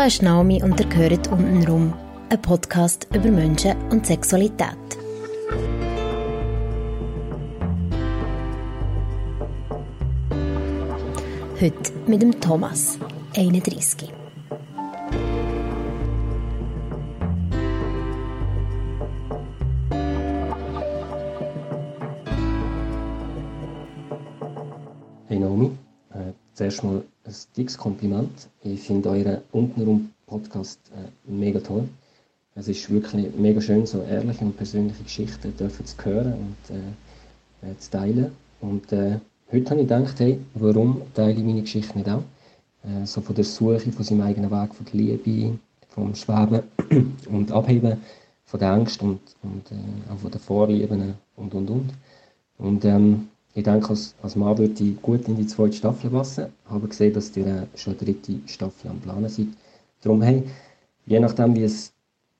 Da ist Naomi und ihr gehört untenrum. Ein Podcast über Menschen und Sexualität. Heute mit dem Thomas, 31. äh, zuerst mal ein dickes Kompliment. Ich finde euren untenrum Podcast äh, mega toll. Es ist wirklich mega schön, so ehrliche und persönliche Geschichten dürfen zu hören und äh, äh, zu teilen. Und äh, heute habe ich gedacht, hey, warum teile ich meine Geschichte nicht auch? Äh, so von der Suche, von seinem eigenen Weg, von der Liebe, vom Schweben und Abheben, von der Angst und, und äh, auch von den Vorlieben und und und. Und ähm, ich denke, als, als Mann würde ich gut in die zweite Staffel passen. Ich habe gesehen, dass ihr äh, schon eine dritte Staffel am Planen seid. Darum, hey, je nachdem, wie es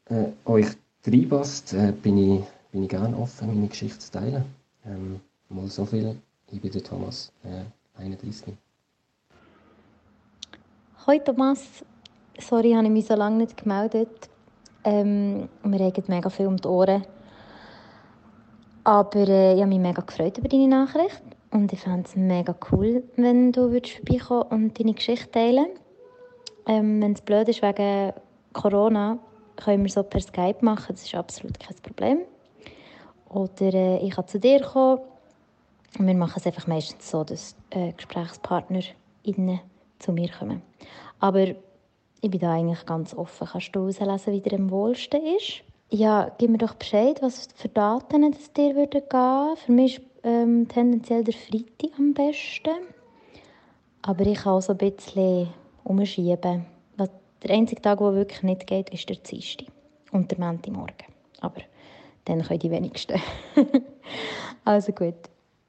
äh, euch reinpasst, äh, bin, ich, bin ich gerne offen, meine Geschichte zu teilen. Ähm, mal so viel. Ich bin der Thomas, äh, 31. Hoi Thomas, sorry, habe ich mich so lange nicht gemeldet. Ähm, wir regen mega viel um die Ohren. Aber äh, ich habe mich mega gefreut über deine Nachricht und ich fände es mega cool, wenn du würdest vorbeikommen und deine Geschichte teilen ähm, Wenn es blöd ist wegen Corona, können wir so per Skype machen, das ist absolut kein Problem. Oder äh, ich kann zu dir kommen. Und wir machen es einfach meistens so, dass äh, Gesprächspartner innen zu mir kommen. Aber ich bin da eigentlich ganz offen. Kannst du herauslesen, wie dir am wohlsten ist? Ja, gib mir doch Bescheid, was für Daten es dir würde gehen. Für mich ist ähm, tendenziell der Freitag am besten. Aber ich kann auch so ein bisschen umschieben. Was, der einzige Tag, der wirklich nicht geht, ist der Dienstag und der Montagmorgen. Aber dann können die wenigsten. also gut,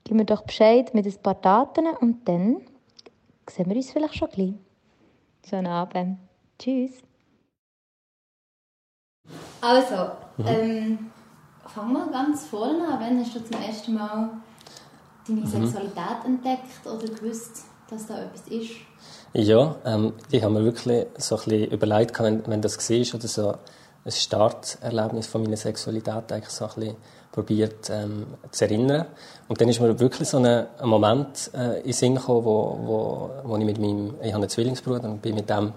gib mir doch Bescheid mit ein paar Daten und dann sehen wir uns vielleicht schon gleich. Schönen Abend. Tschüss. Also, ähm, fang mal ganz vorne an. Wann hast du zum ersten Mal deine Sexualität entdeckt oder gewusst, dass da etwas ist? Ja, ähm, ich habe mir wirklich so ein bisschen überlegt, wenn, wenn das war oder so ein Starterlebnis von meiner Sexualität eigentlich so ein bisschen probiert ähm, zu erinnern. Und dann ist mir wirklich so ein, ein Moment äh, in den Sinn gekommen, wo, wo, wo ich mit meinem, ich habe einen Zwillingsbruder und bin mit dem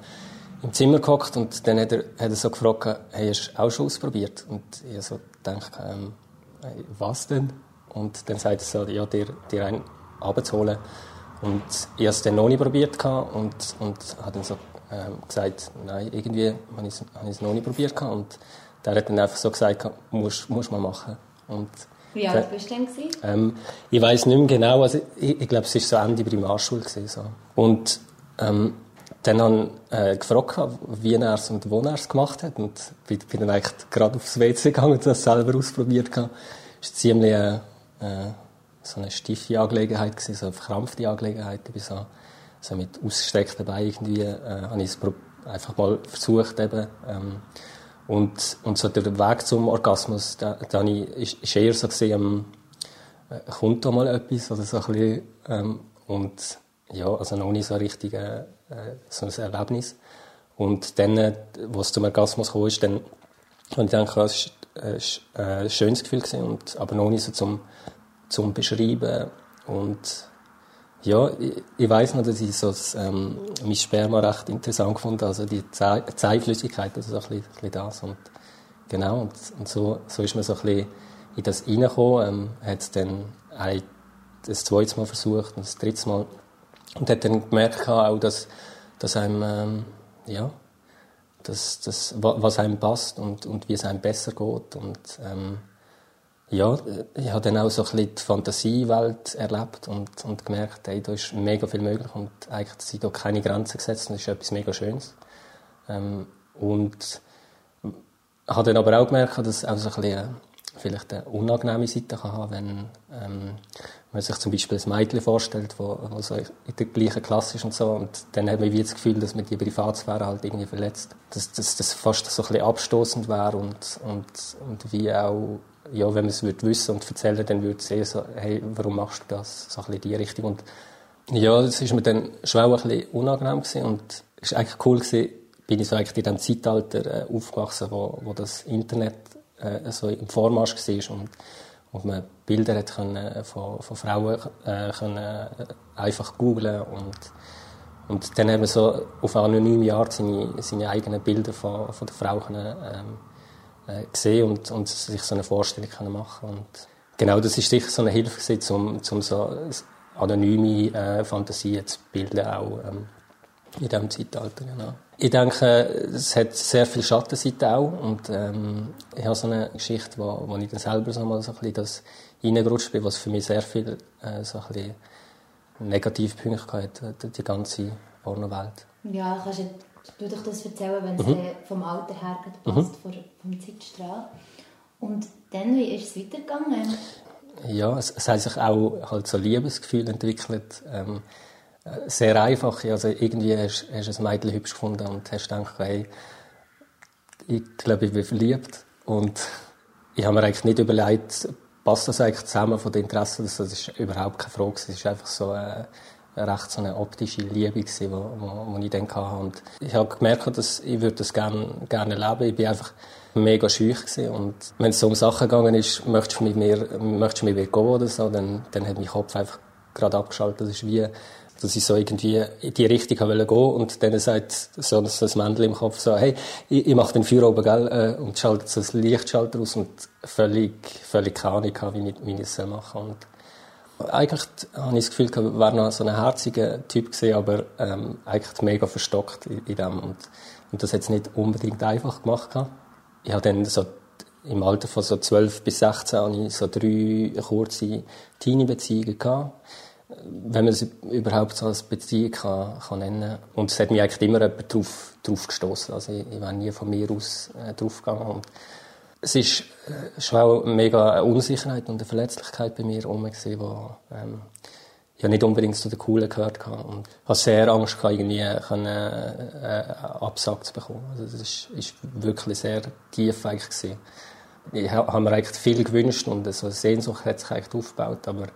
im Zimmer gehockt und dann hat er, hat er so gefragt, hey, hast du auch schon ausprobiert? Und ich so gedacht, ähm, hey, was denn? Und dann sagt er so, ja, dir, dir einen abzuholen. Und ich habe es dann noch nicht probiert und, und habe dann so ähm, gesagt, nein, irgendwie habe ich, es noch nicht probiert und der hat dann einfach so gesagt, musst, musst mal machen. Und Wie alt bist du denn? Ähm, ich weiß nicht mehr genau, also ich, ich glaube, es war so Ende Primarschule. Gewesen, so. Und ähm, dann habe ich äh, gefragt, wie er es und wo er es gemacht hat. Und bin, bin dann eigentlich gerade aufs WC gegangen und das selber ausprobiert. Es war ziemlich äh, äh, so eine steife Angelegenheit, gewesen, so eine verkrampfte Angelegenheit. Ich so, so mit ausgestreckten Beinen irgendwie, äh, habe ich es einfach mal versucht eben. Ähm, und, und so der Weg zum Orgasmus, da, da ich, ist eher so gesehen, ähm, kommt da mal etwas oder so ein bisschen, ähm, und ja, also noch nicht so richtig äh, so ein Erlebnis. Und dann, äh, wo es zum Orgasmus kam, ist, dann habe ich gedacht, es war ein schönes Gefühl gewesen, und, aber noch nicht so zum, zum Beschreiben. Und ja, ich, ich weiß noch, dass ich so das, ähm, mein Sperma recht interessant fand, also die Zeitflüssigkeit, also so ein bisschen, ein bisschen das. Und genau, und, und so, so ist man so ein bisschen in das reingekommen, ähm, hat es dann ein, das zweite Mal versucht und das dritte Mal und hat dann gemerkt auch, dass, dass einem, ähm, ja, dass, dass, was einem passt und, und wie es einem besser geht. Und, ähm, ja, ich habe dann auch so ein bisschen die Fantasiewelt erlebt und, und gemerkt, hey, da ist mega viel möglich und eigentlich sind da keine Grenzen gesetzt und das ist etwas mega Schönes. Ähm, und habe dann aber auch gemerkt, dass auch so ein bisschen vielleicht eine unangenehme Seite kann haben, wenn ähm, man sich zum Beispiel ein Mädchen vorstellt, wo, wo so in der gleichen Klasse ist und so, und dann hat man wie das Gefühl, dass man die Privatsphäre halt irgendwie verletzt. Dass das, fast so ein bisschen abstoßend wäre und, und, und wie auch, ja, wenn man es würde wissen und erzählen, dann würde es eher so, hey, warum machst du das? So ein bisschen die Richtung. Und ja, das ist mir dann schon ein bisschen unangenehm gewesen und es war eigentlich cool gewesen, bin ich so eigentlich in dem Zeitalter äh, aufgewachsen, wo, wo das Internet äh, so im Vormarsch war und, und man Bilder hat können, äh, von, von Frauen äh, können, äh, einfach googlen und und dann wir so auf anonyme Art seine, seine eigenen Bilder von, von der Frau können, ähm, äh, gesehen und, und sich so eine Vorstellung können machen und genau das ist sicher so eine Hilfe gewesen, um, um so anonyme äh, Fantasien zu bilden auch ähm, in diesem Zeitalter. Genau. Ich denke, es hat sehr viel Schattenseiten auch und ähm, ich habe so eine Geschichte, wo, wo ich dann selber so mal so ein bisschen das reingerutscht bin, was für mich sehr viel äh, so ein bisschen negative Punkte hat, die ganze Pornowelt. Ja, kannst du, du das erzählen, wenn es mhm. vom Alter her passt, mhm. vom, vom Zeitstrahl. Und dann, wie ist es weitergegangen? Ja, es, es hat sich auch halt so Liebesgefühl entwickelt. Ähm, sehr einfach. Also irgendwie hast, du ein Mädchen hübsch gefunden und hast gedacht, hey, ich glaube, ich bin verliebt. Und ich habe mir eigentlich nicht überlegt, passt das eigentlich zusammen von den Interessen? Das, ist überhaupt keine Frage. Es war einfach so äh, recht so eine optische Liebe die wo, wo, wo ich dann hatte. Und ich habe gemerkt, dass ich würde das gerne, gerne leben. Ich bin einfach mega schüch. Und wenn es so um Sachen gegangen ist, möchtest du mit mir, möchtest du mit mir gehen oder so, dann, dann hat mein Kopf einfach gerade abgeschaltet. Das ist wie, dass ich so irgendwie in die Richtung gehen wollte und dann sagt so, so ein Männchen im Kopf so, hey, ich, ich mache den Feuer oben, gell, äh, und schaltet so ein Lichtschalter aus und völlig, völlig keine Ahnung wie ich, es machen. Und eigentlich habe ich das Gefühl, ich wäre noch so ein herziger Typ aber ähm, eigentlich mega verstockt in, dem und, und das hat es nicht unbedingt einfach gemacht. Ich habe dann so im Alter von so 12 bis 16 habe ich so drei kurze Teenie-Beziehungen wenn man es überhaupt so als Beziehung kann, kann nennen Und es hat mich eigentlich immer jemand drauf, drauf gestoßen. Also ich, ich war nie von mir aus äh, drauf gegangen. Und es ist äh, schon auch mega eine Unsicherheit und eine Verletzlichkeit bei mir gewesen, wo, ähm, ich nicht unbedingt zu den Coolen gehört habe. Und ich hatte sehr Angst, gehabt, irgendwie können, äh, Absag zu bekommen. Also das ist, ist wirklich sehr tief eigentlich gewesen. Ich habe mir eigentlich viel gewünscht und so eine Sehnsucht hat sich eigentlich aufgebaut, aber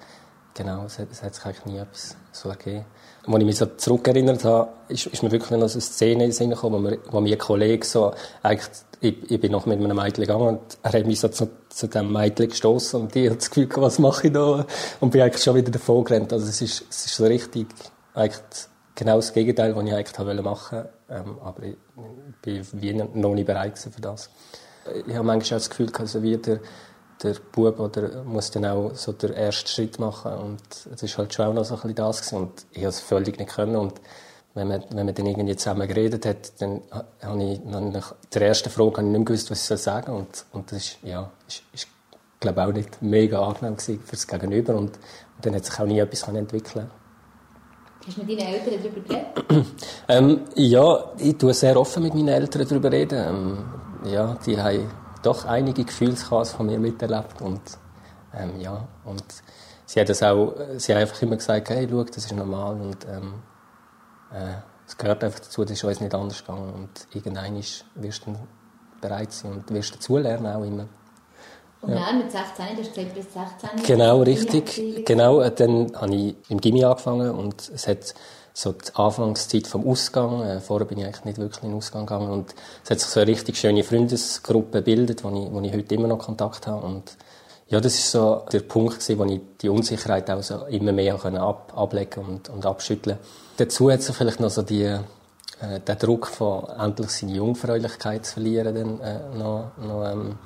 Genau, es hat, es hat sich eigentlich nie etwas so ergeben. Als ich mich so zurückerinnert habe, ist, ist mir wirklich noch so eine Szene in Sinn gekommen, wo, mir, wo mein Kollege so, eigentlich, ich, ich bin noch mit einem Mädchen gegangen und er hat mich so zu, zu diesem Mädchen gestoßen und ich hatte das Gefühl, was mache ich da? Und bin eigentlich schon wieder davon gerannt. Also es ist, es ist so richtig, eigentlich genau das Gegenteil, was ich eigentlich machen wollte. Ähm, aber ich, ich bin wie noch nicht bereit für das. Ich habe manchmal auch das Gefühl, also wie der, Bub oder muss dann auch so den ersten Schritt machen und es ist halt schon auch noch so ein bisschen das gewesen. und ich habe es völlig nicht können und wenn man, wenn man dann irgendwie zusammen geredet hat, dann habe ich nach der ersten Frage habe ich nicht mehr gewusst, was ich sagen soll und, und das ist, ja, ist, ist glaube auch nicht mega angenehm gewesen für das Gegenüber und, und dann hat sich auch nie etwas entwickeln Hast du mit deinen Eltern darüber geredet? ähm, ja, ich tue sehr offen mit meinen Eltern darüber reden. Ähm, ja, die haben doch einige Gefühlschaos von mir miterlebt und ähm, ja und sie hat das auch sie hat einfach immer gesagt hey schau das ist normal und ähm, äh, es gehört einfach dazu das ist uns nicht anders gegangen und irgendwann wirst du bereit sein und wirst dazulernen auch immer und ja. dann mit 16, du hast gesagt, bis 16. Genau, richtig. Genau, äh, dann habe ich im Gimmi angefangen und es hat so die Anfangszeit vom Ausgang. Äh, vorher bin ich eigentlich nicht wirklich in den Ausgang gegangen. Und es hat sich so eine richtig schöne Freundesgruppe gebildet, wo ich, wo ich heute immer noch Kontakt habe. Und ja, das ist so der Punkt gewesen, wo ich die Unsicherheit auch so immer mehr können ab, ablegen und, und abschütteln. Dazu hat sich vielleicht noch so die, äh, der Druck von endlich seine Jungfräulichkeit zu verlieren, dann, äh, noch, noch ähm,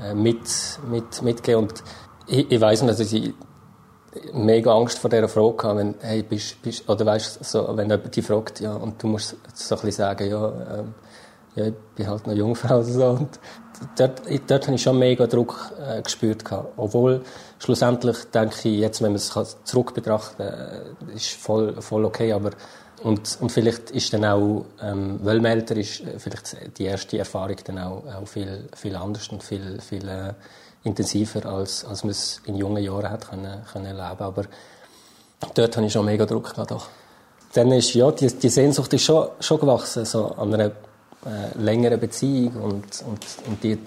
äh, mit, mit, mitgeben. Und ich, ich weiss noch, dass ich mega Angst vor dieser Frage gehabt, wenn, hey, bist, bist, oder weißt, so, wenn jemand dich fragt, ja, und du musst so ein bisschen sagen, ja, ähm, ja, ich bin halt noch Jungfrau oder so. Und dort, dort habe ich schon mega Druck äh, gespürt gehabt. Obwohl, schlussendlich denke ich, jetzt, wenn man es zurück betrachten äh, ist voll, voll okay, aber, und, und vielleicht ist dann auch, ähm, weil man älter ist, äh, vielleicht die erste Erfahrung dann auch, auch viel, viel anders und viel, viel, äh, intensiver, als, als man es in jungen Jahren hat können, können erleben Aber dort hatte ich schon mega Druck gehabt, doch. Dann ist, ja, die, die Sehnsucht ist schon, schon gewachsen, so an einer äh, längeren Beziehung und, und, und die,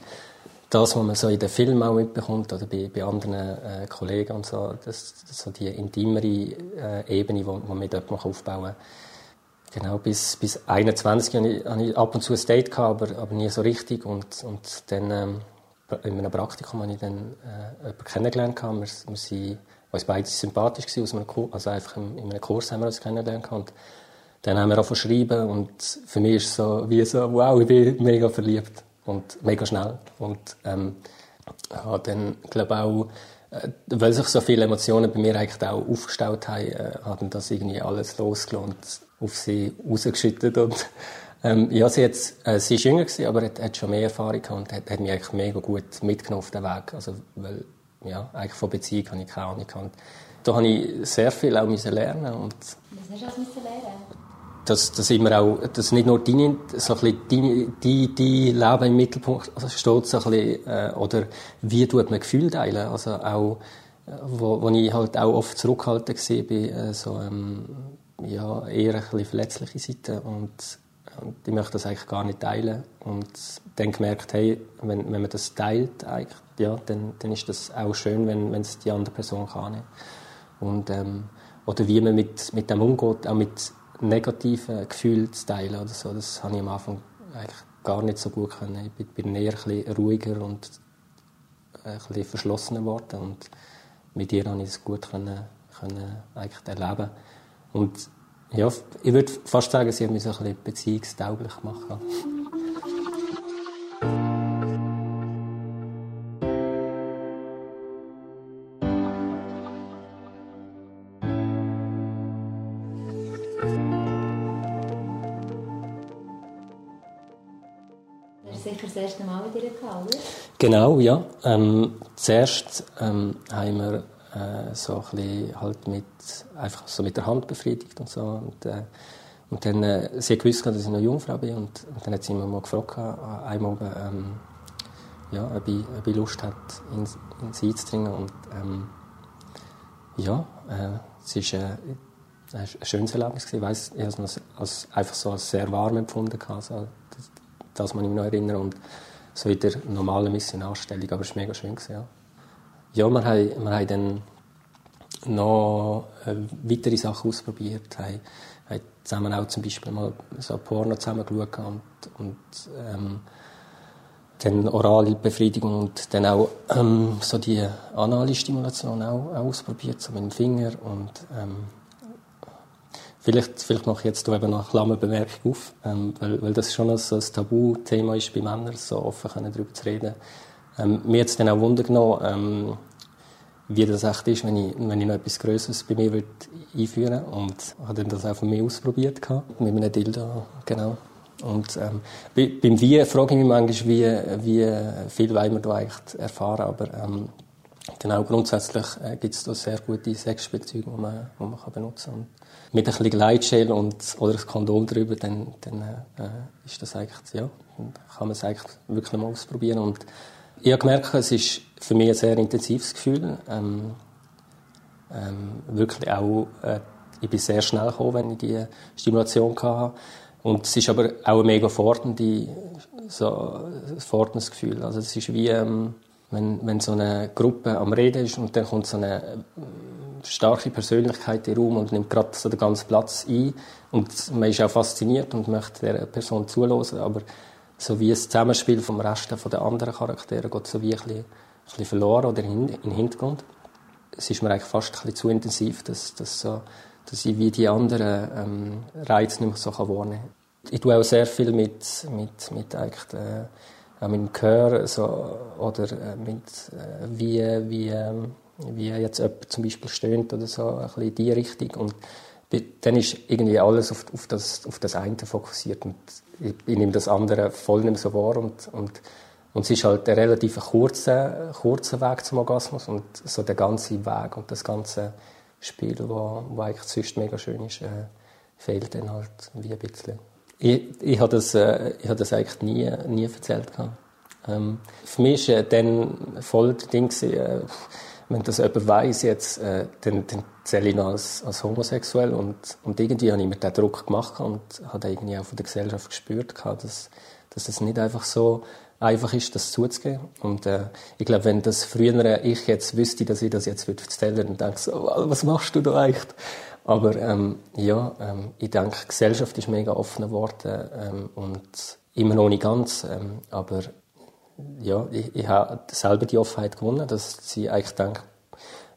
das, was man so in den Filmen auch mitbekommt oder bei, bei anderen äh, Kollegen und so, das, das so die intimere äh, Ebene, die man mit jemandem aufbauen kann. genau, bis, bis 21 hatte ich, hatte ich ab und zu ein Date, gehabt, aber, aber nie so richtig. Und, und dann ähm, in einem Praktikum habe ich dann äh, jemanden kennengelernt. Wir, wir sind uns beide sympathisch gewesen, einem also einfach in, in einem Kurs haben wir uns kennengelernt. Und dann haben wir auch schreiben und für mich ist es so, wie so, wow, ich bin mega verliebt und mega schnell. Und ähm, habe dann, glaube auch, äh, weil sich so viele Emotionen bei mir eigentlich auch aufgestaut haben, äh, hat dann das irgendwie alles losgelassen und auf sie rausgeschüttet und ähm, ja, sie, jetzt, äh, sie ist jünger gewesen, aber hat, hat schon mehr Erfahrung gehabt und hat, hat mich eigentlich mega gut mitgenommen auf den Weg. Also, weil, ja, eigentlich von Beziehung habe ich keine Ahnung gehabt. Da habe ich sehr viel auch lernen und Was hast du alles lernen dass, dass immer auch, dass nicht nur deine, so ein bisschen deine, die, die Leben im Mittelpunkt steht, so ein bisschen, äh, oder wie tut man Gefühle teilen, also auch, äh, wo, wo ich halt auch oft zurückhaltend gesehen bin, äh, so, ähm, ja, eher ein bisschen verletzliche Seite und, und ich möchte das eigentlich gar nicht teilen und dann gemerkt, hey, wenn, wenn man das teilt, eigentlich, ja, dann, dann ist das auch schön, wenn, wenn es die andere Person kann. Und, ähm, oder wie man mit, mit dem umgeht, auch mit negative Gefühle zu teilen oder so. Das habe ich am Anfang eigentlich gar nicht so gut können. Ich bin eher ein bisschen ruhiger und ein bisschen verschlossener geworden und mit ihr habe ich es gut können, können eigentlich erleben. Und ja, ich würde fast sagen, sie hat mich so ein bisschen beziehungstauglich gemacht. das erste Mal mit ihr gehabt, oder? Genau, ja. Ähm, zuerst ähm, haben wir äh, so ein bisschen halt mit, einfach so mit der Hand befriedigt und so. Und, äh, und dann, äh, sie hat gewusst, dass ich noch Jungfrau bin und, und dann hat sie mich mal gefragt, äh, einmal, ähm, ja, ob, ich, ob ich Lust hat, in, in sie einzudringen. Und ähm, ja, äh, es ist äh, ein schönes Erlebnis. Ich weiss, ich habe es als, einfach so als sehr warm empfunden. Also, das man ich mich noch erinnern. Und so in der normalen Missionarstellung, aber es war mega schön. Gewesen, ja, ja wir, haben, wir haben dann noch äh, weitere Sachen ausprobiert, haben, haben zusammen auch zum Beispiel mal so Porno zusammen geschaut und, und ähm, dann orale Befriedigung und dann auch ähm, so die anale Stimulation auch, auch ausprobiert, so mit dem Finger und ähm, Vielleicht, vielleicht mache ich jetzt eben noch eine Klammerbemerkung auf, ähm, weil, weil das schon so ein Tabuthema ist bei Männern, so offen darüber zu reden. Ähm, mir hat es dann auch Wunder genommen, ähm, wie das echt ist, wenn ich, wenn ich noch etwas Größeres bei mir würde einführen und habe dann das auch von mir ausprobiert gehabt, mit einem Dildo, genau. Und ähm, beim Wie frage ich mich manchmal, wie, wie viel wollen wir da eigentlich erfahren, aber ähm, genau, grundsätzlich äh, gibt es da sehr gute Sexspielzeuge, die man, die man kann benutzen kann mit ein bisschen Gleitschel und, oder ein Kondom drüber, dann, dann äh, ist das eigentlich, ja, kann man es eigentlich wirklich mal ausprobieren. Und ich habe gemerkt, es ist für mich ein sehr intensives Gefühl. Ähm, ähm, wirklich auch, äh, ich bin sehr schnell gekommen, wenn ich die Stimulation hatte. Und es ist aber auch ein mega fordernde, so, Gefühl. Also es ist wie, ähm, wenn, wenn so eine Gruppe am Reden ist und dann kommt so eine starke Persönlichkeit im Raum und nimmt gerade so den ganzen Platz ein. Und man ist auch fasziniert und möchte der Person zuhören, aber so wie das Zusammenspiel vom Rest der anderen Charaktere geht so wie ein bisschen, ein bisschen verloren oder in, in den Hintergrund. Es ist mir eigentlich fast ein bisschen zu intensiv, dass, dass, so, dass ich wie die anderen ähm, Reize nicht mehr so wahrnehmen kann. Ich tue auch sehr viel mit, mit, mit eigentlich, äh, auch mit dem Gehör so, oder äh, mit äh, wie, wie ähm, wie jetzt jemand zum Beispiel stöhnt oder so, ein bisschen in die Richtung. Und dann ist irgendwie alles auf, auf, das, auf das eine fokussiert und ich, ich nehme das andere voll nicht so wahr und, und, und es ist halt ein relativ kurzer, kurzer Weg zum Orgasmus und so der ganze Weg und das ganze Spiel, wo, wo eigentlich sonst mega schön ist, äh, fehlt dann halt wie ein bisschen. Ich, ich habe das, äh, ich habe das eigentlich nie, nie erzählt. Ähm, für mich war äh, dann voll das Ding, äh, wenn das jemand weiss jetzt, äh, dann, dann zähle ich ihn als, als homosexuell und, und irgendwie habe ich mir den Druck gemacht und habe irgendwie auch von der Gesellschaft gespürt, dass, dass es nicht einfach so einfach ist, das zuzugeben. Und äh, ich glaube, wenn das früher ich jetzt wüsste, dass ich das jetzt würde erzählen, dann denke ich so, was machst du da eigentlich? Aber ähm, ja, ähm, ich denke, die Gesellschaft ist mega offen geworden ähm, und immer noch nicht ganz, ähm, aber ja, ich, ich habe selber die Offenheit gewonnen, dass sie eigentlich denkt,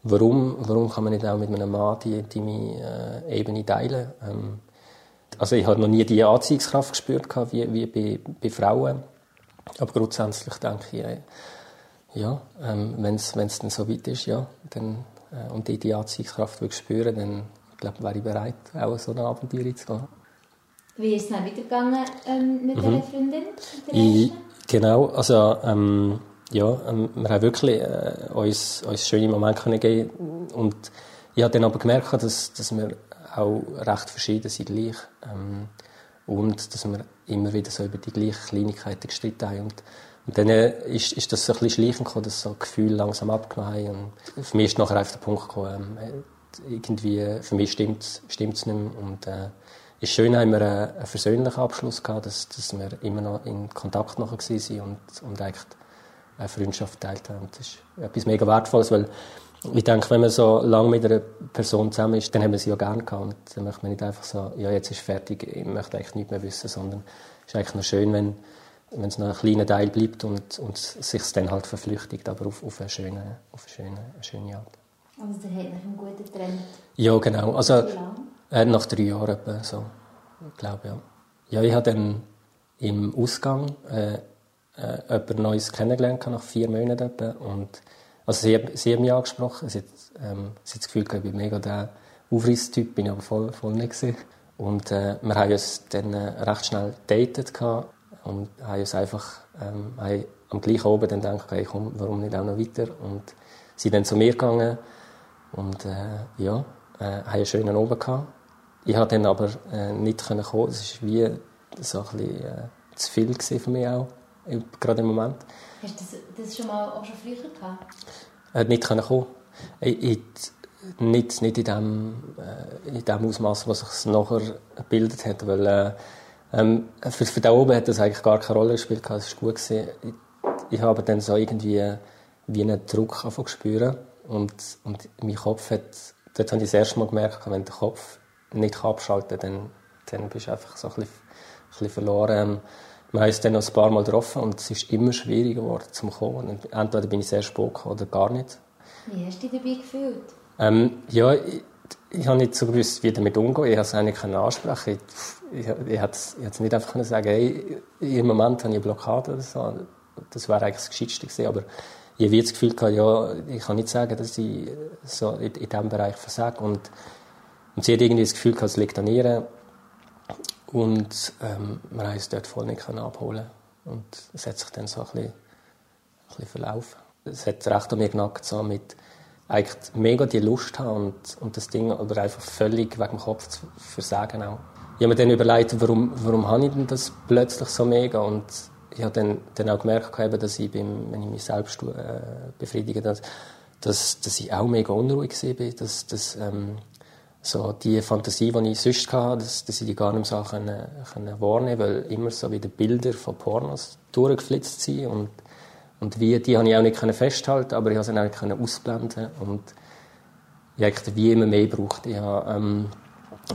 warum, warum kann man nicht auch mit einem Mann die intime äh, Ebene teilen? Ähm, also ich habe noch nie die Anziehungskraft gespürt wie, wie bei, bei Frauen, aber grundsätzlich denke ich, äh, ja, ähm, wenn es dann so weit ist, ja, dann, äh, und ich die Anziehungskraft will spüren, dann glaube, wäre ich bereit, auch so ein Abenteuer zu gehen. Wie ist es dann weitergegangen ähm, mit mhm. dieser Freundin? Genau, also ähm, ja, ähm, wir haben wirklich äh, uns, uns schöne Momente können geben und ich habe dann aber gemerkt, dass, dass wir auch recht verschieden sind gleich ähm, und dass wir immer wieder so über die gleichen Kleinigkeiten gestritten haben und, und dann äh, ist, ist das so ein bisschen schleichend gekommen, dass so Gefühle langsam abgenommen haben und für mich ist nachher einfach der Punkt gekommen, ähm, irgendwie, für mich stimmt es nicht mehr. Und äh, ist schön, haben wir einen, versöhnlichen Abschluss gehabt, dass, dass wir immer noch in Kontakt nachher waren und, und eigentlich eine Freundschaft geteilt haben. Das ist etwas mega Wertvolles, weil ich denke, wenn man so lange mit einer Person zusammen ist, dann haben wir sie ja gerne gehabt. Und dann möchte man nicht einfach so, ja, jetzt ist fertig, ich möchte eigentlich nichts mehr wissen, sondern es ist eigentlich noch schön, wenn, wenn es noch ein kleiner Teil bleibt und, und sich dann halt verflüchtigt, aber auf, auf, eine, schöne, auf eine, schöne, eine schöne Art. Also der hat nach einem guten Trend. Ja, genau. Also äh, nach drei Jahren etwa so. Ich glaube, ja. Ja, ich habe dann im Ausgang äh, äh, jemand Neues kennengelernt, nach vier Monaten etwa. Und, also sie, sie haben mich angesprochen. Sie hat, ähm, sie hat das Gefühl, ich bin mega der Aufrisstyp, bin ich aber voll, voll nicht gewesen. Und äh, wir haben uns dann äh, recht schnell datet und haben uns einfach ähm, haben am gleichen Abend dann gedacht, hey, komm, warum nicht auch noch weiter? Und sind dann zu mir gegangen und äh, ja, äh, haben einen schönen Abend gehabt. Ich konnte dann aber äh, nicht kommen. Es war wie so ein bisschen, äh, zu viel für mich auch, gerade im Moment. Hast du das, das schon mal auch schon früher gehabt? Äh, nicht können kommen. Ich, ich, nicht, nicht in dem, äh, in dem Ausmaß, was sich nachher gebildet hat, weil äh, ähm, für, für da oben hat das eigentlich gar keine Rolle gespielt, es war gut. Gewesen. Ich, ich habe dann so irgendwie wie einen Druck spüren und, und mein Kopf hat, dort habe ich das erste Mal gemerkt, wenn der Kopf nicht abschalten kann, dann, dann bist du einfach so ein bisschen, ein bisschen verloren. Ähm, wir haben uns dann noch ein paar Mal getroffen und es ist immer schwieriger geworden zum Kommen. Entweder bin ich sehr spät oder gar nicht. Wie hast du dich dabei gefühlt? Ähm, ja, ich, ich habe nicht so gewusst, wie damit umgehen. Ich konnte es eigentlich ansprechen. Ich, ich, ich, hätte es nicht einfach sagen hey, im Moment habe ich eine Blockade oder so. Das wäre eigentlich das Gescheitste gewesen. Aber ich habe das Gefühl gehabt, ja, ich kann nicht sagen, dass ich so in, in diesem Bereich versage. Und, und sie hat irgendwie das Gefühl es liegt an ihr. Und ähm, wir haben es dort voll nicht abholen Und es hat sich dann so ein bisschen, ein bisschen verlaufen. Es hat recht an mir genackt, so mit eigentlich mega die Lust haben und, und das Ding aber einfach völlig wegen dem Kopf zu versagen auch. Ich habe mir dann überlegt, warum, warum habe ich denn das plötzlich so mega und ich habe dann, dann auch gemerkt, dass ich, beim, wenn ich mich selbst äh, befriedige, dass, dass, dass ich auch mega unruhig war, dass, dass ähm, so die Fantasie, die ich sonst hatte, dass, dass ich die gar nicht so können, können wahrnehmen weil immer so wieder Bilder von Pornos durchgeflitzt sind und, und wie, die habe ich auch nicht festhalten aber ich habe sie auch nicht ausblenden und ich habe wie immer mehr gebraucht. Ich habe, ähm,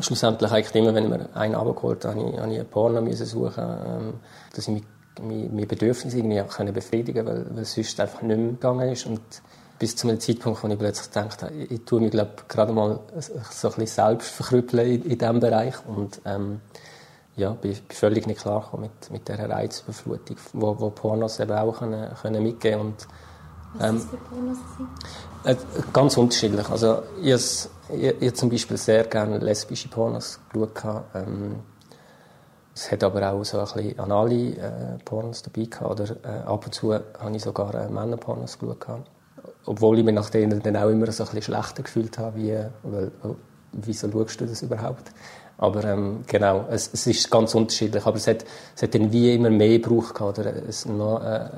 schlussendlich eigentlich immer, wenn wir einen abgeholt habe, habe ich, habe ich ein Porno müssen suchen, ähm, dass ich mich meine Bedürfnisse irgendwie auch befriedigen weil, weil es sonst einfach nicht mehr gegangen ist. Und bis zu einem Zeitpunkt, wo ich plötzlich gedacht habe, ich, ich tue mich glaub, gerade mal so ein bisschen selbst verkrüppeln in, in diesem Bereich. Und ähm, ja, bin, bin völlig nicht klar mit, mit dieser Reizüberflutung, wo, wo Pornos eben auch können, können mitgeben können. Was ähm, für Pornos äh, Ganz unterschiedlich. Also ich, ich, ich zum Beispiel sehr gerne lesbische Pornos geschaut. Ähm, es hat aber auch so ein bisschen anale äh, Pornos dabei gehabt, oder äh, ab und zu habe ich sogar äh, Männerpornos geschaut. Obwohl ich mich nach denen dann auch immer so ein bisschen schlechter gefühlt habe, wie, weil, oh, wieso schaust du das überhaupt? Aber ähm, genau, es, es ist ganz unterschiedlich, aber es hat, es hat dann wie immer mehr gebraucht gehabt, oder es noch, äh, äh,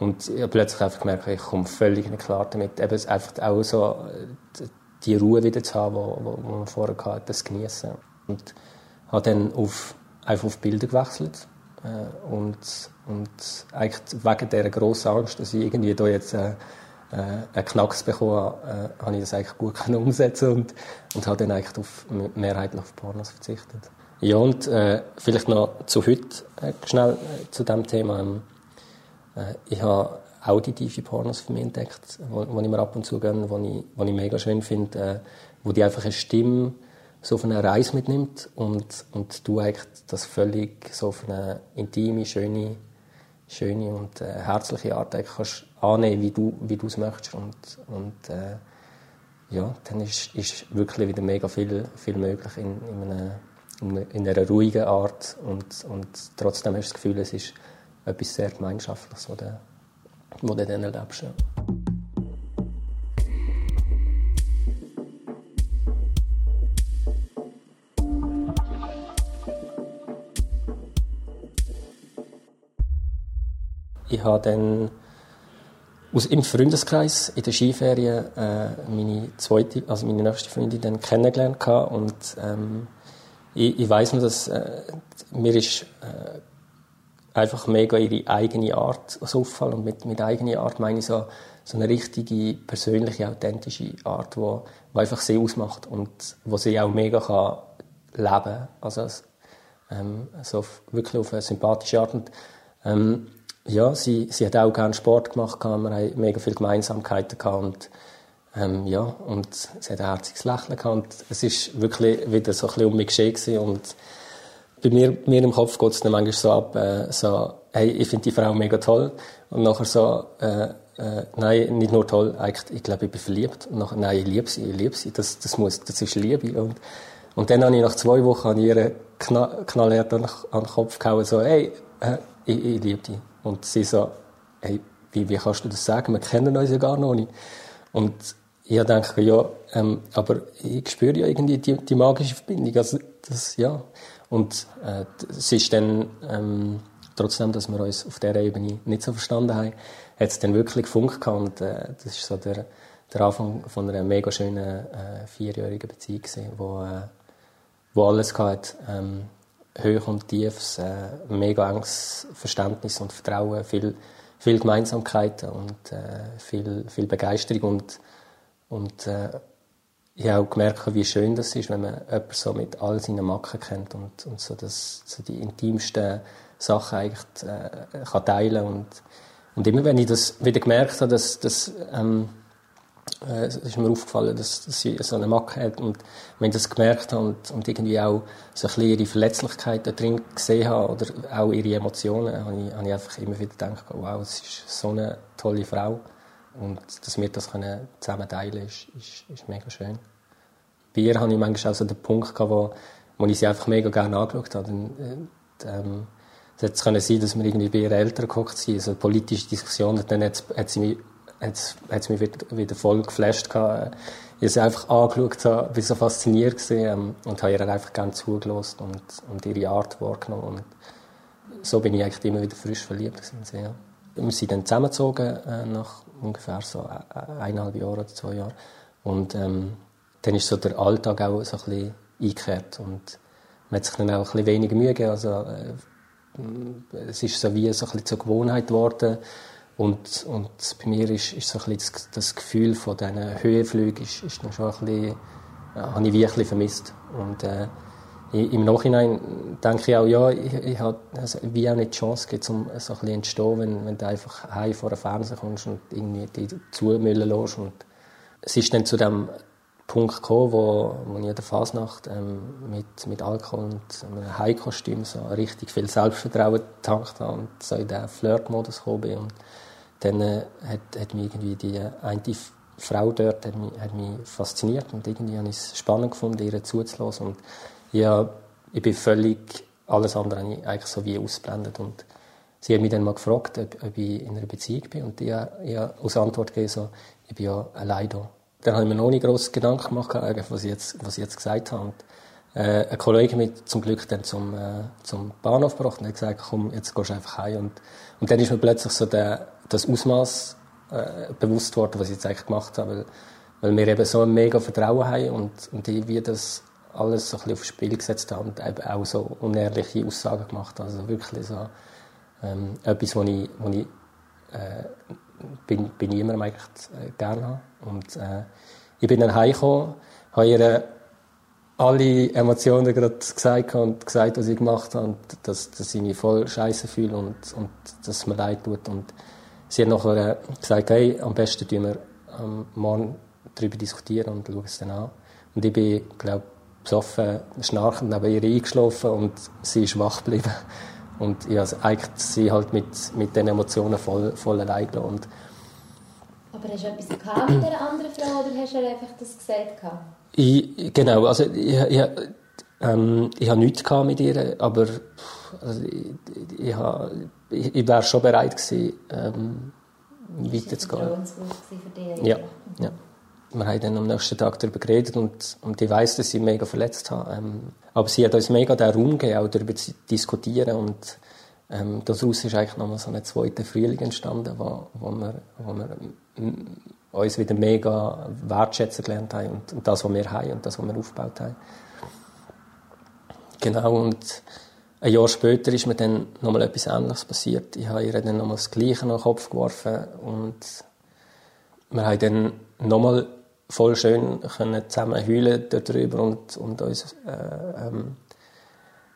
und ich habe plötzlich einfach gemerkt, ich komme völlig nicht klar damit, eben einfach auch so äh, die Ruhe wieder zu haben, die man vorher hatte, das genießen. Und habe dann auf, einfach auf Bilder gewechselt. Äh, und, und eigentlich wegen dieser grossen Angst, dass ich irgendwie da jetzt äh, äh, einen Knacks bekommen äh, habe ich das eigentlich gut umsetzen und, und habe dann eigentlich auf, mehrheitlich auf Pornos verzichtet. Ja, und äh, vielleicht noch zu heute äh, schnell äh, zu dem Thema. Ähm, äh, ich habe auditive Pornos für mich entdeckt, wo, wo ich mir ab und zu gönne, wo ich, wo ich mega schön finde, wo die einfach eine Stimme so auf eine Reise mitnimmt und, und du eigentlich das völlig so auf eine intime, schöne, schöne und äh, herzliche Art kannst annehmen, wie du wie du es möchtest und, und äh, ja, dann ist, ist wirklich wieder mega viel, viel möglich in, in, einer, in einer ruhigen Art und, und trotzdem hast du das Gefühl, es ist etwas sehr Gemeinschaftliches, was du, du dann erlebst. Ja. Ich habe dann aus, im Freundeskreis in der Skiferien äh, meine zweite, also meine nächste Freundin dann kennengelernt und ähm, ich, ich weiß nur, dass äh, mir ist äh, einfach mega ihre eigene Art so und mit, mit eigener Art meine ich so, so eine richtige, persönliche, authentische Art, wo, wo einfach sie ausmacht und wo sie auch mega kann leben, also ähm, so wirklich auf eine sympathische Art und ähm, ja, sie, sie hat auch gerne Sport gemacht, wir haben mega viele Gemeinsamkeiten gehabt und ähm, ja, und sie hat ein herziges Lächeln gehabt es ist wirklich wieder so ein bisschen um mich geschehen und bei mir, mir im Kopf geht es dann manchmal so ab, äh, so, hey, ich finde die Frau mega toll und nachher so, äh, äh, nein, nicht nur toll, eigentlich, ich glaube, ich bin verliebt und nachher, nein, ich liebe sie, ich liebe sie, das, das muss, das ist Liebe und, und dann habe ich nach zwei Wochen an ihre knall, knallhart an, an den Kopf gehauen, so, hey, äh, ich, ich liebe dich. Und sie so, hey, wie, wie kannst du das sagen? Wir kennen uns ja gar noch nicht. Und ich denke, ja, ähm, aber ich spüre ja irgendwie die, die magische Verbindung. Also, das, ja. Und äh, es ist dann, ähm, trotzdem, dass wir uns auf dieser Ebene nicht so verstanden haben, hat es dann wirklich gefunkt gehabt. Und äh, das ist so der, der Anfang von einer mega schönen äh, vierjährigen Beziehung gewesen, wo, äh, wo alles hat. Ähm, Hoch und Tiefs, äh, mega enges Verständnis und Vertrauen, viel, viel Gemeinsamkeiten und äh, viel, viel Begeisterung und, und äh, ich habe auch gemerkt, wie schön das ist, wenn man jemanden so mit all seinen Macken kennt und, und so, das, so die intimsten Sachen eigentlich äh, kann teilen und, und immer wenn ich das wieder gemerkt habe, dass, dass ähm, äh, es ist mir aufgefallen, dass, dass sie so eine Macke hat und wenn ich das gemerkt habe und, und irgendwie auch so ein ihre Verletzlichkeit da drin gesehen habe oder auch ihre Emotionen, habe ich, habe ich einfach immer wieder gedacht, wow, es ist so eine tolle Frau und dass wir das können zusammen teilen ist, ist, ist mega schön. Bei ihr hatte ich manchmal auch so den Punkt, gehabt, wo, wo ich sie einfach mega gerne angeschaut habe. Und, äh, ähm, es hätte sein dass wir irgendwie bei ihren Eltern gekocht sind, so politische Diskussionen, dann hat, hat sie mich hat es mich wieder, wieder voll geflasht gehabt. Ich sie einfach angeschaut, habe, bin so fasziniert gewesen, ähm, und habe ihr einfach gerne zugelassen und, und ihre Art wahrgenommen. Und so bin ich eigentlich immer wieder frisch verliebt gewesen. Ja. Wir sind dann zusammengezogen äh, nach ungefähr so äh, eineinhalb Jahren oder zwei Jahren. Und ähm, dann ist so der Alltag auch so ein bisschen eingekehrt und man hat sich dann auch ein bisschen weniger Mühe gegeben. Also, äh, es ist so wie so ein bisschen zur Gewohnheit geworden und, und bei mir ist, ist so ein das, Gefühl von diesen Höhenflügen ist, ist dann schon ein bisschen, habe ich wirklich vermisst. Und äh, im Nachhinein denke ich auch, ja, ich, ich habe also, wie auch nicht die Chance gegeben, um so ein bisschen entstehen, wenn, wenn du einfach heim vor den Fernseher kommst und irgendwie die zumüllen lässt. Und es ist dann zu dem Punkt gekommen, wo, wo ich in der Fasnacht ähm, mit, mit Alkohol und einem Heikostüm so richtig viel Selbstvertrauen getankt habe und so in den Flirt-Modus gekommen bin. Und dann äh, hat, hat mich irgendwie die eine Frau dort hat mich, hat mich fasziniert und irgendwie habe ich es spannend gefunden, ihr zuzulassen. Und ja, ich bin völlig, alles andere habe ich eigentlich so wie ausblendet. Und sie hat mich dann mal gefragt, ob, ob ich in einer Beziehung bin. Und ich, ich habe als Antwort gegeben, so, ich bin ja allein da. Dann habe ich mir noch nicht grossen Gedanken gemacht, was ich jetzt, was ich jetzt gesagt habe. Und, äh, ein Kollege mich zum Glück dann zum, äh, zum Bahnhof gebracht und hat gesagt, komm, jetzt gehst du einfach heim. Und, und dann ist mir plötzlich so der, das Ausmaß äh, bewusst worden, was ich jetzt eigentlich gemacht habe, weil, weil wir eben so ein mega Vertrauen haben und, und ich wie das alles so ein bisschen aufs Spiel gesetzt habe und eben auch so unehrliche Aussagen gemacht Also wirklich so ähm, etwas, wo ich, wo ich äh, bin, bin niemandem eigentlich äh, gerne. Und äh, ich bin dann heimgekommen, habe ihr alle Emotionen gerade gesagt und gesagt, was ich gemacht habe, und dass, dass ich mich voll scheiße fühle und, und dass es mir leid tut. Und sie hat nachher gesagt, hey, am besten tun wir am Morgen darüber diskutieren und schauen es dann an. Und ich bin, glaube besoffen, schnarchend neben ihr eingeschlafen und sie ist wach geblieben. Und ich habe eigentlich sie halt mit, mit den Emotionen voll, voll allein gelassen. Aber hast du etwas gehabt mit dieser anderen Frau oder hast du einfach das gesagt? Ich, genau, also ich, ich, ähm, ich habe nichts mit ihr, aber also ich, ich, ich, ich wäre schon bereit gewesen, ähm, weiterzugehen. für dich? Ja, ja. Wir haben dann am nächsten Tag darüber geredet und, und ich weiß, dass sie mega verletzt hat. Ähm, aber sie hat uns mega den Raum gegeben, auch darüber zu diskutieren und ähm, daraus ist eigentlich nochmal so ein zweiter Frühling entstanden, wo, wo wir, wo wir uns wieder mega wertschätzen gelernt haben und, und das, was wir haben und das, was wir aufgebaut haben. Genau, und ein Jahr später ist mir dann nochmal etwas Ähnliches passiert. Ich habe ihr dann nochmal das Gleiche nach den Kopf geworfen und wir haben dann nochmal voll schön können zusammen heulen darüber und, und uns, äh, ähm,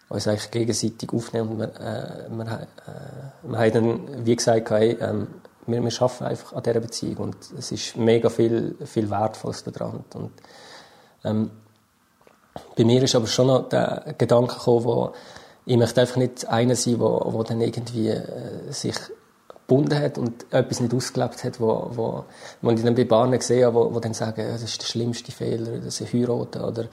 uns eigentlich gegenseitig aufnehmen. Und wir, äh, wir, äh, wir haben dann, wie gesagt, hey, ähm, wir, wir arbeiten einfach an dieser Beziehung und es ist mega viel, viel Wertvolles daran. Und, ähm, bei mir ist aber schon noch der Gedanke gekommen, wo ich möchte einfach nicht einer sein, wo, wo dann irgendwie äh, sich gebunden hat und etwas nicht ausgelebt hat, wo, wo, wo ich dann bei Bahnen sehe, wo, wo dann sagen, das ist der schlimmste Fehler, dass sie heiraten oder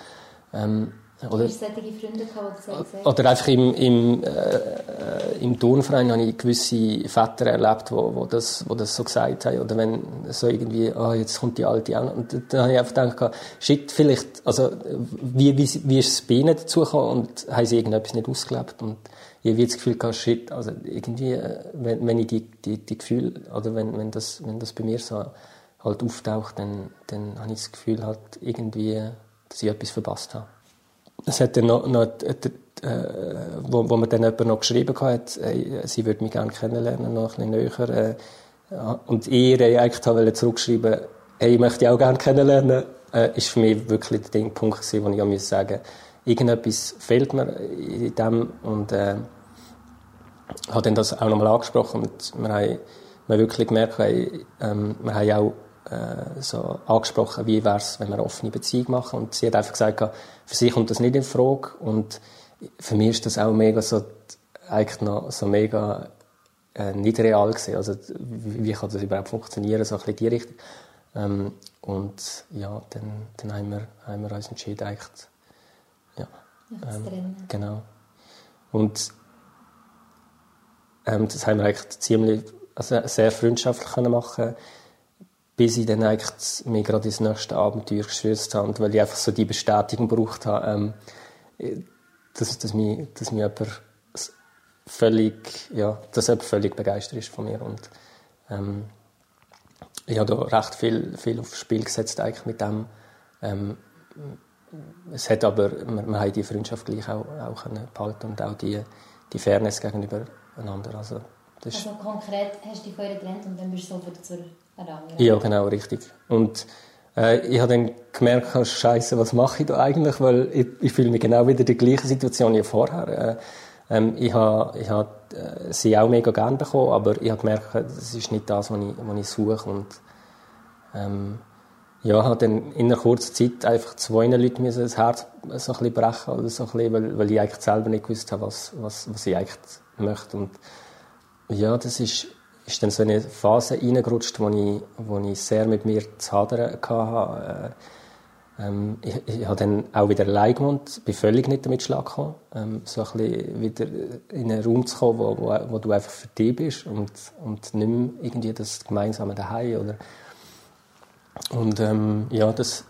ähm, oder, Freunde gehabt, oder einfach im, im, äh, im Turnverein habe ich gewisse Väter erlebt, wo, wo, das, wo das so gesagt haben. Oder wenn so irgendwie, oh, jetzt kommt die Alte an. Und dann habe ich einfach gedacht, shit, vielleicht, also, wie, wie, wie ist es bei ihnen dazu gekommen und haben sie irgendetwas nicht ausgelebt? Und ich habe das Gefühl gehabt, shit, also irgendwie, äh, wenn, wenn ich die, die, die Gefühle, oder wenn, wenn das, wenn das bei mir so halt auftaucht, dann, dann habe ich das Gefühl halt irgendwie, dass ich etwas verpasst habe es hat dann noch, noch äh, wo, wo mir dann jemand noch geschrieben hat, äh, sie würde mich gerne kennenlernen, noch ein bisschen näher. Äh, und ich eigentlich wollte zurückschreiben, hey, ich möchte dich auch gerne kennenlernen, äh, ist für mich wirklich der Punkt gewesen, wo ich auch sagen irgendetwas fehlt mir in dem und äh, habe dann das auch nochmal angesprochen und wir haben, wir haben wirklich gemerkt, hey, ähm, wir haben auch äh, so angesprochen, wie wäre es, wenn wir eine offene Beziehung machen. Und sie hat einfach gesagt, für sie kommt das nicht in Frage. Und für mich ist das auch mega so, eigentlich noch so mega äh, nicht real gewesen. Also, wie, wie kann das überhaupt funktionieren, so ein bisschen die Richtung. Ähm, und ja, dann, dann haben, wir, haben wir uns entschieden, eigentlich, ja, ähm, genau. Und ähm, das haben wir eigentlich ziemlich, also sehr freundschaftlich machen bis ich dann eigentlich mich gerade ins nächste Abenteuer gestürzt habe, weil ich einfach so die Bestätigung gebraucht habe, ähm, dass, dass, mich, dass mich jemand völlig, ja, dass jemand völlig begeistert ist von mir und ähm, ich habe da recht viel, viel aufs Spiel gesetzt eigentlich mit dem. Ähm, es hat aber, wir, wir haben die Freundschaft gleich auch, auch behalten und auch die, die Fairness gegenüber einander. Also, also konkret hast du dich vorher getrennt und dann bist du sofort zur ja, genau, richtig. Und äh, ich habe dann gemerkt, oh, Scheiße, was mache ich da eigentlich? Weil ich, ich fühle mich genau wieder in der gleichen Situation wie vorher. Äh, ähm, ich habe ich hab, äh, sie auch mega gerne bekommen, aber ich habe gemerkt, das ist nicht das, was ich, was ich suche. Und ähm, ja, habe dann in einer kurzen Zeit einfach zwei Leuten das Herz so ein bisschen brechen oder so ein bisschen, weil, weil ich eigentlich selber nicht gewusst habe, was, was, was ich eigentlich möchte. Und ja, das ist ist dann so eine Phase reingerutscht, wo ich, wo ich sehr mit mir zu hadern hatte. Äh, ähm, ich, ich habe dann auch wieder allein gewohnt, bin völlig nicht damit Schlag gekommen. Ähm, so ein bisschen wieder in einen Raum zu kommen, wo, wo, wo du einfach für dich bist und, und nicht mehr irgendwie das gemeinsame daheim oder und ähm, ja, das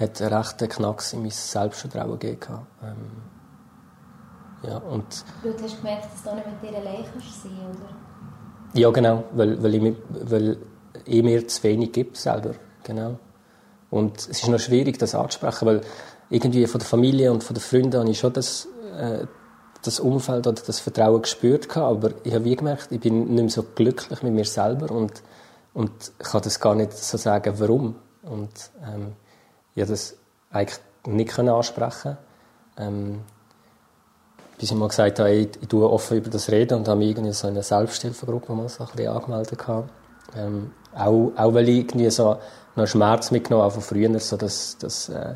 hat einen rechten Knacks in mein Selbstvertrauen gegeben. Ähm, ja, und du hast gemerkt, dass du nicht mit dir allein kannst sein, oder? Ja, genau, weil, weil, ich, weil ich mir zu wenig gebe selber, genau. Und es ist noch schwierig, das anzusprechen, weil irgendwie von der Familie und von den Freunden habe ich schon das, äh, das Umfeld oder das Vertrauen gespürt aber ich habe wie gemerkt, ich bin nicht mehr so glücklich mit mir selber und, und kann das gar nicht so sagen, warum. Und ähm, ich habe das eigentlich nicht können ansprechen ähm, bis ich mal gesagt habe, ich, ich tue offen über das reden und habe mich irgendwie so in einer Selbsthilfegruppe mal so ein angemeldet. Ähm, auch, auch weil ich irgendwie so noch Schmerz mitgenommen habe von früher, so dass, dass, äh,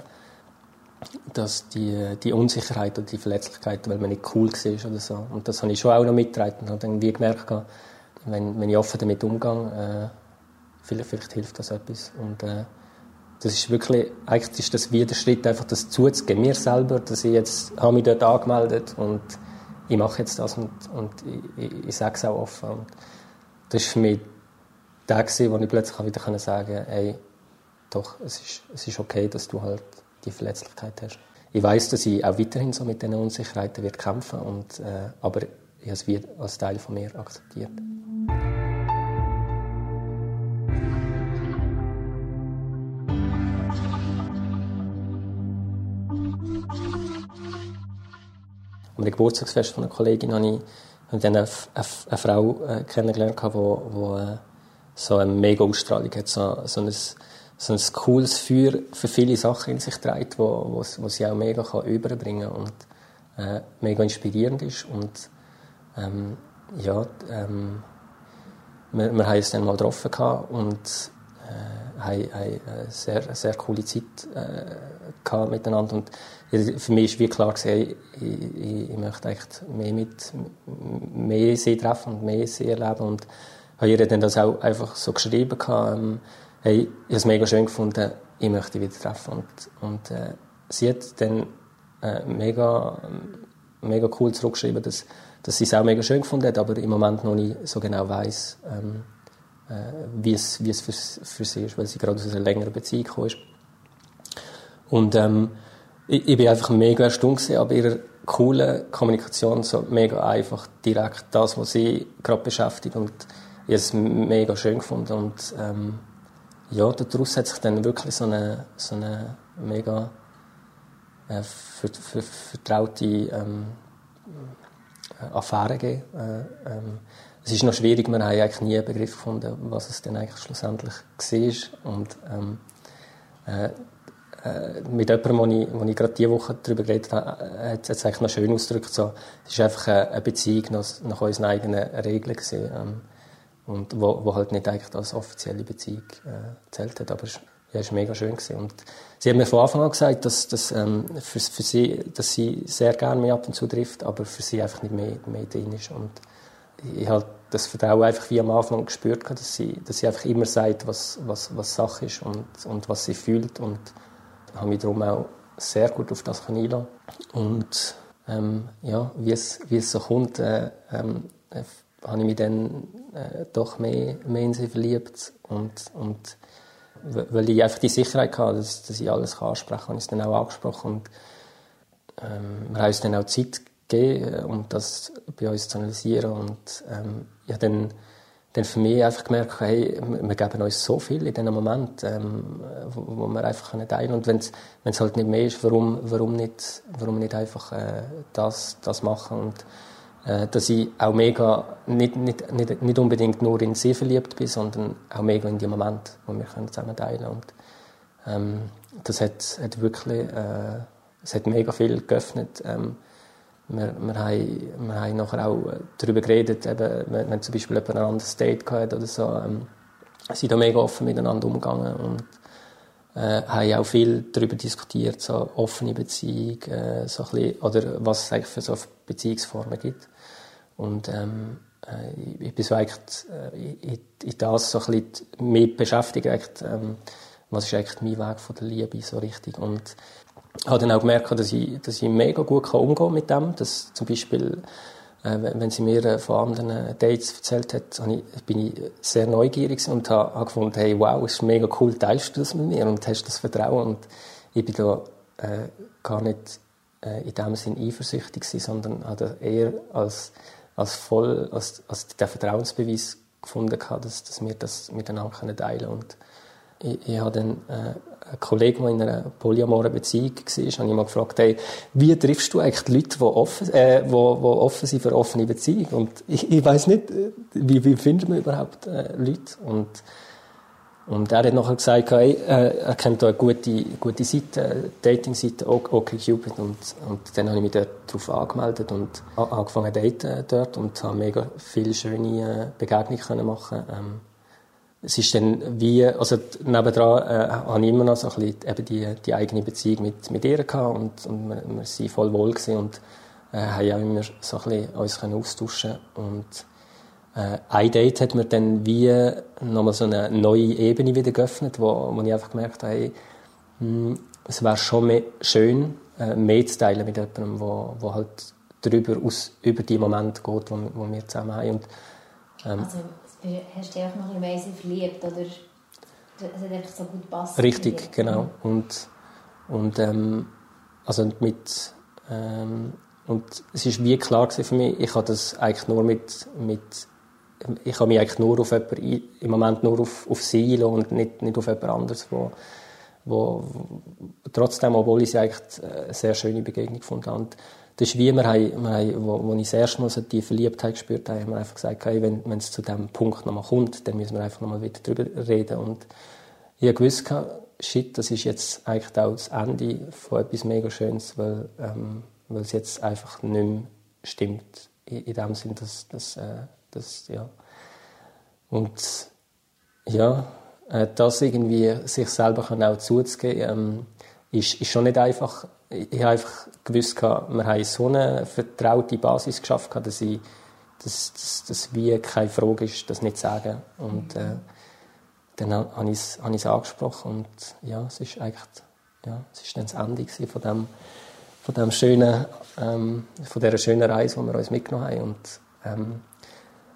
dass die, die Unsicherheit und die Verletzlichkeit, weil man nicht cool war oder so. Und das habe ich schon auch noch mitgetragen und habe dann wie gemerkt, wenn, wenn ich offen damit umgehe, äh, vielleicht, vielleicht hilft das etwas. Und, äh, das ist wirklich, eigentlich ist das wieder Schritt, einfach das zuzugeben, mir selber, dass ich jetzt, habe mich dort angemeldet und ich mache jetzt das und, und ich, ich, sage es auch offen. Und das war für mich der gewesen, wo ich plötzlich wieder sagen konnte, ey, doch, es ist, es ist okay, dass du halt die Verletzlichkeit hast. Ich weiß, dass ich auch weiterhin so mit diesen Unsicherheiten wird kämpfen und, äh, aber ich habe es als Teil von mir akzeptiert. Am Geburtstagsfest von einer Kollegin habe ich, dann eine, eine, eine Frau äh, kennengelernt, die wo, äh, so eine mega Ausstrahlung hat, so, so ein, so ein cooles Feuer für viele Sachen in sich trägt, wo, wo, wo sie auch mega kann überbringen kann und äh, mega inspirierend ist. Und ähm, ja, ähm, wir, wir haben uns dann mal getroffen und äh, haben, haben eine sehr, sehr coole Zeit äh, miteinander. Und für mich war klar, gewesen, ich, ich, ich möchte echt mehr mit mehr sie treffen und mehr sie erleben. Und habe ihr dann das auch einfach so geschrieben, ähm, hey, ich habe es mega schön gefunden, ich möchte wieder treffen. Und, und äh, sie hat dann äh, mega, mega cool zurückgeschrieben, dass, dass sie es auch mega schön gefunden hat, aber im Moment noch nicht so genau weiß, ähm, äh, wie es, wie es für, für sie ist, weil sie gerade aus einer längeren Beziehung gekommen ist. Und ähm, ich, ich bin einfach mega erstaunt aber ihrer coolen Kommunikation, so mega einfach, direkt das, was sie gerade beschäftigt und ich es mega schön gefunden und ähm, ja, daraus hat sich dann wirklich so eine, so eine mega äh, ver, ver, vertraute ähm, Affäre gegeben. Äh, ähm, es ist noch schwierig, wir haben eigentlich nie einen Begriff gefunden, was es denn eigentlich schlussendlich war. Und ähm, äh, äh, mit jemandem, wo ich, wo ich gerade diese Woche darüber geredet habe, hat es eigentlich noch schön ausgedrückt. So, es war einfach eine, Beziehung nach, nach unseren eigenen Regeln. Gewesen, ähm, und wo, wo halt nicht eigentlich als offizielle Beziehung äh, zählt hat. Aber es ja, ist mega schön gewesen. Und sie hat mir von Anfang an gesagt, dass, dass, ähm, für, für sie, dass sie sehr gerne mich ab und zu trifft, aber für sie einfach nicht mehr, mehr drin ist. Und ich habe das Vertrauen einfach wie am Anfang gespürt, dass sie, dass sie einfach immer sagt, was, was, was Sache ist und, und was sie fühlt. Und habe mich darum auch sehr gut auf das einlassen Und ähm, ja, wie es, wie es so kommt, äh, ähm, äh, habe ich mich dann äh, doch mehr, mehr in sie verliebt. Und, und weil ich einfach die Sicherheit hatte, dass, dass ich alles ansprechen kann, habe ich es dann auch angesprochen. Und ähm, wir haben uns dann auch Zeit gegeben, äh, um das bei uns zu analysieren. Und ähm, ich habe dann, dann für mich einfach gemerkt, hey, wir geben uns so viel in diesem Moment, ähm, wo, wo wir einfach teilen können. Und wenn es halt nicht mehr ist, warum, warum, nicht, warum nicht einfach äh, das, das machen? Und äh, dass ich auch mega, nicht, nicht, nicht, nicht unbedingt nur in sie verliebt bin, sondern auch mega in die Moment, wo wir können zusammen teilen Und ähm, das hat, hat wirklich, äh, es hat mega viel geöffnet. Ähm, wir, wir, haben, wir haben nachher auch darüber geredet, eben, wenn, wenn zum Beispiel jemand ein anderes Date hatte oder so, ähm, sind da mega offen miteinander umgegangen und äh, haben auch viel darüber diskutiert, so offene Beziehung, äh, so ein bisschen, oder was es eigentlich für so Beziehungsformen gibt. Und ähm, äh, ich bin so eigentlich äh, in, in das so ein bisschen mit beschäftigt, ähm, was ist eigentlich mein Weg von der Liebe so richtig. Und habe dann auch gemerkt, dass ich, dass ich mega gut umgehen kann mit dem, dass zum Beispiel äh, wenn sie mir äh, von anderen Dates erzählt hat, ich, bin ich sehr neugierig und habe, habe gefunden, hey, wow, es ist mega cool, teilst du das mit mir und hast das Vertrauen. Und ich bin da äh, gar nicht äh, in dem Sinn eifersüchtig gewesen, sondern habe eher als, als voll, als, als den Vertrauensbeweis gefunden, dass, dass wir das miteinander teilen können. Und ich, ich habe dann ein Kollege, der in einer polyamoren Beziehung war, habe ich mal gefragt, hey, wie triffst du eigentlich Leute, die offen, äh, wo, wo offen sind für offene Beziehungen? Und ich, ich weiß nicht, äh, wie, wie findet man überhaupt äh, Leute? Und, und er hat nachher gesagt, hey, äh, er kennt da eine gute, gute Seite, Dating-Seite, OkCupid. Und, und dann habe ich mich dort darauf angemeldet und angefangen zu daten dort und habe mega viele schöne äh, Begegnungen können machen ähm, es ist dann wie, also nebendran äh, habe ich immer noch so ein bisschen eben die, die eigene Beziehung mit, mit ihr gehabt und, und wir, wir sind voll wohl gewesen und äh, haben ja immer so ein bisschen uns können austauschen und äh, ein Date hat mir dann wie nochmal so eine neue Ebene wieder geöffnet, wo, wo ich einfach gemerkt habe, hey, mh, hm, es wäre schon mehr schön, äh, mehr zu teilen mit jemandem, wo, wo halt darüber aus, über die Momente geht, wo, wo wir zusammen haben. Und, ähm, also hast du dich noch ein bisschen mehr verliebt oder es hat einfach so gut gepasst? Richtig, genau. Und, und ähm, also mit ähm, und es ist wie klar für mich, ich habe das eigentlich nur mit, mit ich habe mich eigentlich nur auf jemanden, im Moment nur auf, auf sie und nicht, nicht auf jemand anderes, wo, wo trotzdem, obwohl ich sie eigentlich eine sehr schöne Begegnung gefunden habe, das ist wie wir wir haben, wo, wo ich das erste Mal so die Verliebtheit gespürt habe, haben wir einfach gesagt, hey, wenn, wenn es zu diesem Punkt nochmal kommt, dann müssen wir einfach nochmal wieder drüber reden. Und ich habe gewusst, shit, das ist jetzt eigentlich auch das Ende von etwas mega Schönes, weil, ähm, weil es jetzt einfach nicht mehr stimmt. In, in dem Sinn, dass, dass, äh, dass ja. Und ja, äh, das irgendwie sich selber auch zuzugeben, ähm, ist, ist schon nicht einfach ich habe einfach gewusst, wir haben so eine vertraute Basis geschafft, dass, ich, dass, dass, dass wie keine Frage ist, das nicht zu sagen. Und äh, dann habe ich es, ich es angesprochen und ja, es ist eigentlich ja, es ist dann das Ende von dem, von dem schönen, ähm, von dieser schönen Reise, die wir uns mitgenommen haben. Und, ähm,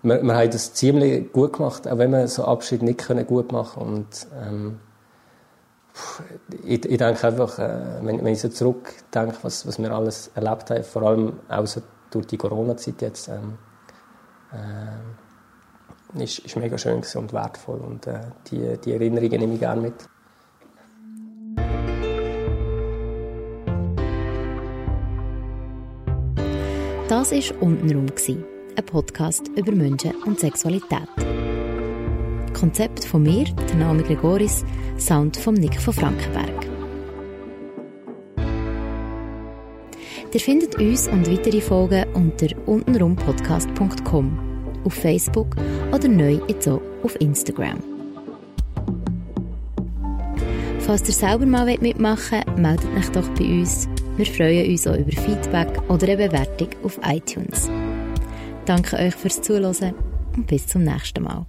wir, wir haben das ziemlich gut gemacht, auch wenn wir so Abschied nicht gut machen können. Ich, ich denke einfach, äh, wenn, wenn ich so zurückdenke, was, was wir alles erlebt haben, vor allem auch so durch die Corona-Zeit jetzt, ähm, äh, ist, ist mega schön und wertvoll und äh, die, die Erinnerungen nehme ich gerne mit. Das war «Untenrum», ein Podcast über Menschen und Sexualität. Konzept von mir, der Naomi Gregoris, Sound von Nick von Frankenberg. Ihr findet uns und weitere Folgen unter untenrumpodcast.com, auf Facebook oder neu jetzt auch auf Instagram. Falls ihr selber mal mitmachen wollt, meldet euch doch bei uns. Wir freuen uns auch über Feedback oder eine Bewertung auf iTunes. Danke euch fürs Zuhören und bis zum nächsten Mal.